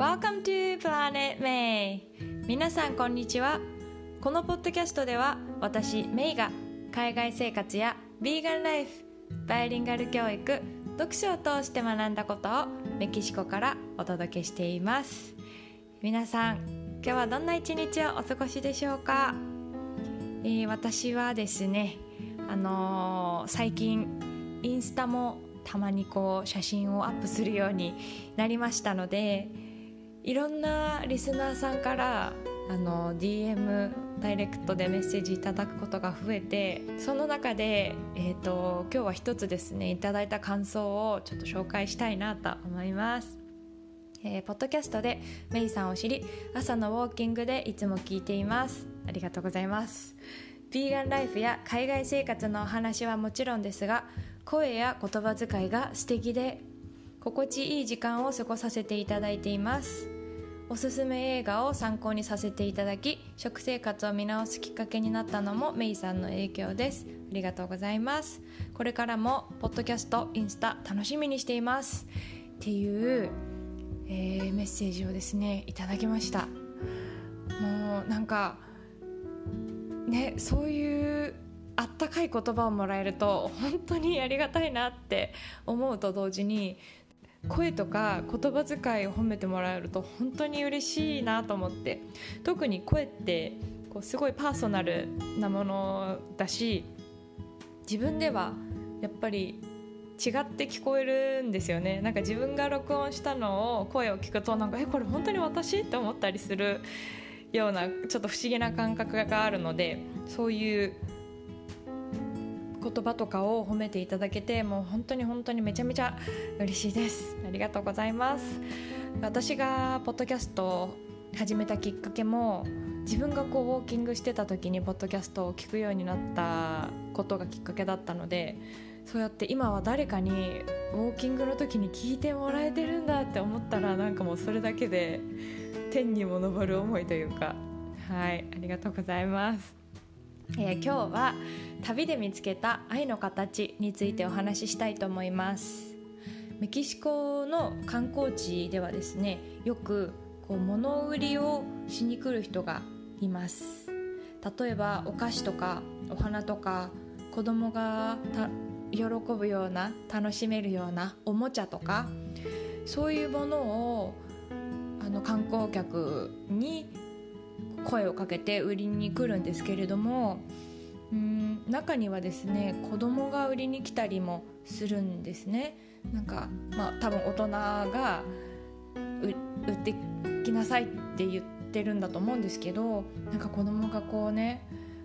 Welcome to Planet May. 皆さんこんにちは。このポッドキャストでは私メイが海外生活やビーガンライフバイリンガル教育読書を通して学んだことをメキシコからお届けしています。皆さん今日はどんな一日をお過ごしでしょうか、えー、私はですねあのー、最近インスタもたまにこう写真をアップするようになりましたのでいろんなリスナーさんからあの DM ダイレクトでメッセージいただくことが増えてその中で、えーと、今日は一つですねいただいた感想をちょっと紹介したいなと思います、えー、ポッドキャストでメイさんを知り朝のウォーキングでいつも聞いています。ありがとうございます。ヴィーガンライフや海外生活のお話はもちろんですが声や言葉遣いが素敵で心地いい時間を過ごさせていただいています。おすすめ映画を参考にさせていただき食生活を見直すきっかけになったのもメイさんの影響です。ありがとうございます。これからもポッドキャストインスタ楽しみにしています。っていう、えー、メッセージをですねいただきました。もうなんかねそういうあったかい言葉をもらえると本当にありがたいなって思うと同時に声とか言葉遣いを褒めてもらえると本当に嬉しいなと思って。特に声ってこうすごいパーソナルなものだし自分ではやっぱり違って聞こえるんですよね。なんか自分が録音したのを声を聞くとなんかえこれ本当に私？って思ったりするようなちょっと不思議な感覚があるのでそういう言葉とかを褒めていただけてもう本当に本当にめちゃめちゃ嬉しいです。ありがとうございます。私がポッドキャストを始めたきっかけも自分がこうウォーキングしてた時にポッドキャストを聞くようになったことがきっかけだったのでそうやって今は誰かにウォーキングの時に聞いてもらえてるんだって思ったらなんかもうそれだけで天にも昇る思いというか。はいありがとうございます。えー、今日は旅で見つけた愛の形についてお話ししたいと思います。メキシコの観光地ではですねよくこう物売りをしに来る人がいます。例えばお菓子とかお花とか子供が喜ぶような楽しめるようなおもちゃとかそういうものをあの観光客に声をかけて売りに来るんですけれどもうん中にはですね子供が売りに来たりもするんですね。なんかまあ多分大人が売ってきなさいって言ってるんだと思うんですけどなんか子供がこうね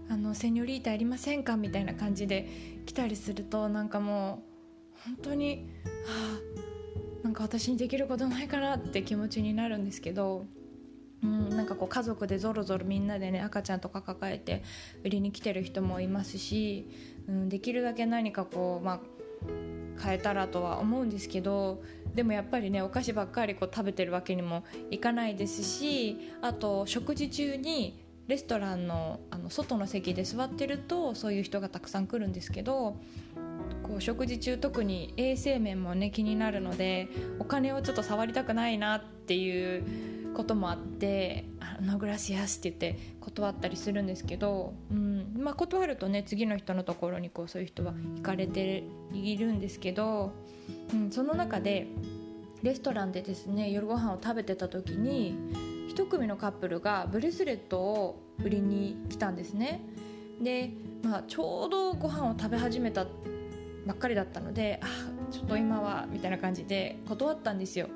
あのセニョリータありませんかみたいな感じで来たりするとなんかもう本当にはあなんか私にできることないかなって気持ちになるんですけどうん、なんかこう家族でぞろぞろみんなでね赤ちゃんとか抱えて売りに来てる人もいますし、うん、できるだけ何かこうまあ変えたらとは思うんですけどでもやっぱりねお菓子ばっかりこう食べてるわけにもいかないですしあと食事中にレストランのあの外の席で座ってるとそういう人がたくさん来るんですけどこう食事中特に衛生面もね気になるのでお金をちょっと触りたくないなっていうこともあって「あのグラシアス」って言って断ったりするんですけど、うんまあ、断るとね次の人のところにこうそういう人は行かれているんですけど、うん、その中でレストランでですね夜ご飯を食べてた時に1組のカップルがブレスレットを売りに来たんですね。で、まあ、ちょうどご飯を食べ始めたばっかりだったのであちょっと今はみたいな感じで断ったんですよ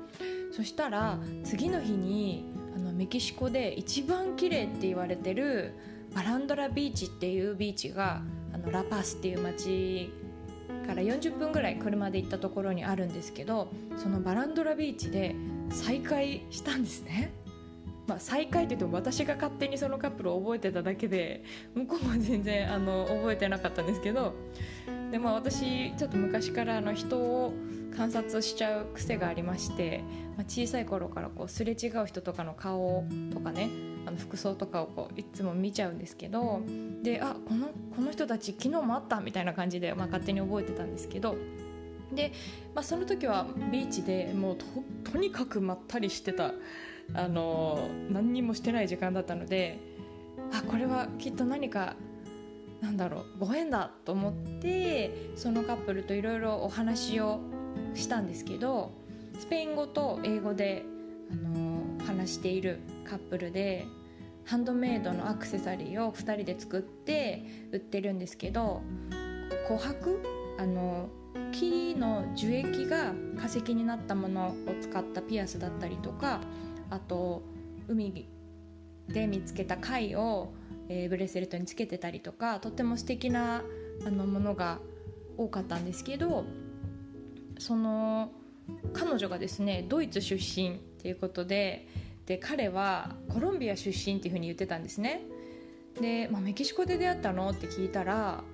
そしたら次の日にあのメキシコで一番綺麗って言われてるバランドラビーチっていうビーチがあのラパスっていう街から40分ぐらい車で行ったところにあるんですけどそのバランドラビーチで再会したんですね。まあ、再会って言っても私が勝手にそのカップルを覚えてただけで向こうは全然あの覚えてなかったんですけどで、まあ、私ちょっと昔からあの人を観察しちゃう癖がありまして、まあ、小さい頃からこうすれ違う人とかの顔とかねあの服装とかをこういつも見ちゃうんですけどであこのこの人たち昨日もあったみたいな感じで、まあ、勝手に覚えてたんですけどで、まあ、その時はビーチでもうととにかくまったりしてたあの何にもしてない時間だったのであこれはきっと何かなんだろうご縁だと思ってそのカップルといろいろお話をしたんですけどスペイン語と英語で、あの話しているカップルでハンドメイドのアクセサリーを2人で作って売ってるんですけど琥珀あの木の樹液が化石になったものを使ったピアスだったりとかあと海で見つけた貝を、えー、ブレスレットにつけてたりとかとっても素敵なあのものが多かったんですけどその彼女がですねドイツ出身っていうことでで彼はコロンビア出身っていうふうに言ってたんですね。で、まあ、メキシコで出会ったのって聞いたら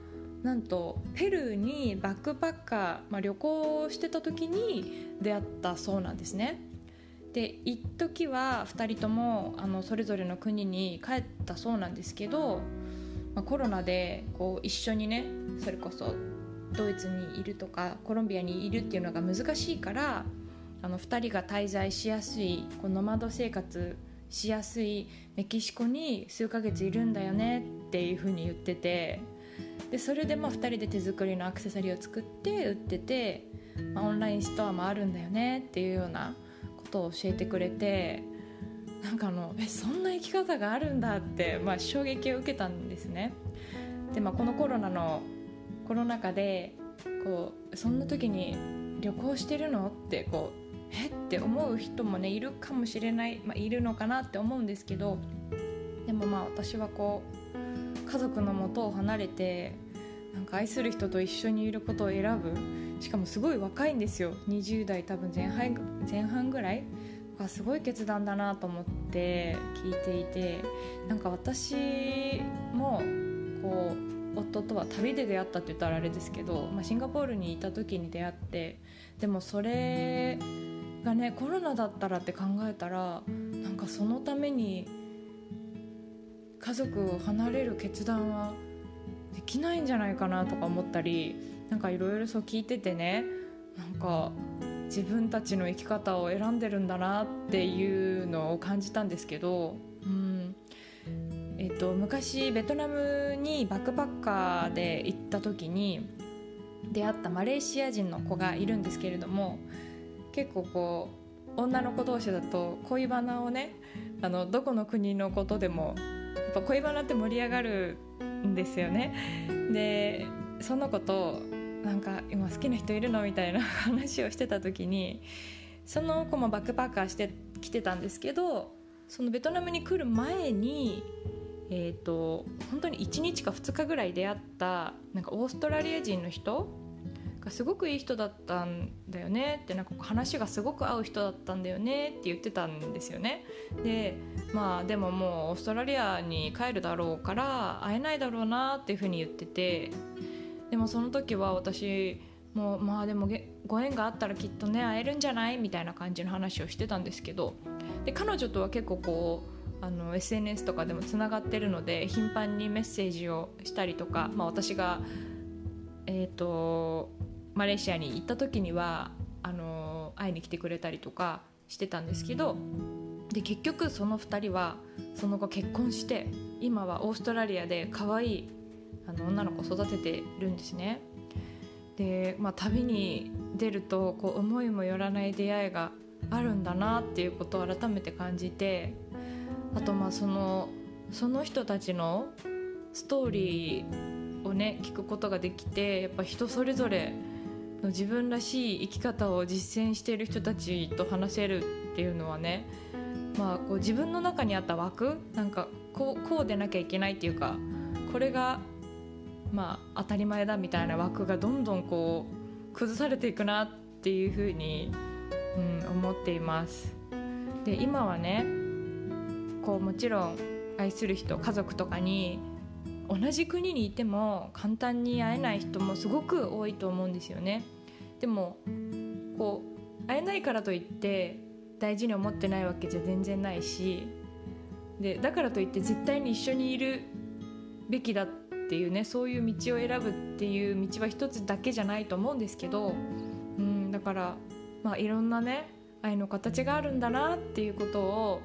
なんとペルーにバックパッカー、まあ、旅行してた時に出会ったそうなんですね。で一時は2人ともあのそれぞれの国に帰ったそうなんですけど、まあ、コロナでこう一緒にねそれこそドイツにいるとかコロンビアにいるっていうのが難しいからあの2人が滞在しやすいこうノマド生活しやすいメキシコに数ヶ月いるんだよねっていうふうに言っててでそれでまあ2人で手作りのアクセサリーを作って売ってて、まあ、オンラインストアもあるんだよねっていうようなと教えてくれてなんかあのえそんな生き方があるんだって、まあ、衝撃を受けたんですね。で、まあ、このコロナのコロナ禍でこうそんな時に旅行してるのってこうえって思う人もねいるかもしれない、まあ、いるのかなって思うんですけどでもまあ私はこう家族のもとを離れてなんか愛する人と一緒にいることを選ぶしかもすごい若いんですよ。20代多分前半前半ぐらいがすごい決断だなと思って聞いていてなんか私もこう夫とは旅で出会ったって言ったらあれですけど、まあ、シンガポールにいた時に出会ってでもそれがねコロナだったらって考えたらなんかそのために家族を離れる決断はできないんじゃないかなとか思ったりなんかいろいろそう聞いててねなんか自分たちの生き方を選んでるんだなっていうのを感じたんですけど、うん。えっと、昔ベトナムにバックパッカーで行った時に出会ったマレーシア人の子がいるんですけれども結構こう女の子同士だと恋バナをねあのどこの国のことでもやっぱ恋バナって盛り上がるんですよね。でその子となんか今好きな人いるのみたいな話をしてた時にその子もバックパッカーして来てたんですけどそのベトナムに来る前にえーと本当に1日か2日ぐらい出会ったなんかオーストラリア人の人がすごくいい人だったんだよねってなんか話がすごく合う人だったんだよねって言ってたんですよね。でまあでももうオーストラリアに帰るだろうから会えないだろうなっていうふうに言っててでもその時は私もうまあでもご縁があったらきっとね会えるんじゃない？みたいな感じの話をしてたんですけどで彼女とは結構こうあの SNS とかでもつながってるので頻繁にメッセージをしたりとか、まあ、私が、えーとマレーシアに行った時にはあの会いに来てくれたりとかしてたんですけどで結局その2人はその後結婚して今はオーストラリアで可愛いあの女の子を育ててるんですね。で、まあ、旅に出るとこう思いもよらない出会いがあるんだなっていうことを改めて感じてあとまあそのその人たちのストーリーをね聞くことができてやっぱ人それぞれの自分らしい生き方を実践している人たちと話せるっていうのはね、まあ、こう自分の中にあった枠なんかこうこうでなきゃいけないっていうかこれが、まあ、当たり前だみたいな枠がどんどんこう崩されていくなっていうふうに、うん、思っています。で今はねこうもちろん愛する人家族とかに同じ国にいても簡単に会えない人もすごく多いと思うんですよねでもこう会えないからといって大事に思ってないわけじゃ全然ないしでだからといって絶対に一緒にいるべきだってっていうねそういう道を選ぶっていう道は一つだけじゃないと思うんですけどうんだからまあいろんなね愛の形があるんだなっていうことを、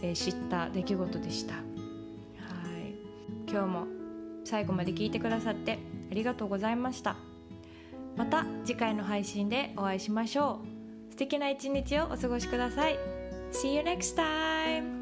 えー、知った出来事でした。はい。今日も最後まで聞いてくださってありがとうございました。また次回の配信でお会いしましょう。素敵な一日をお過ごしください。See you next time!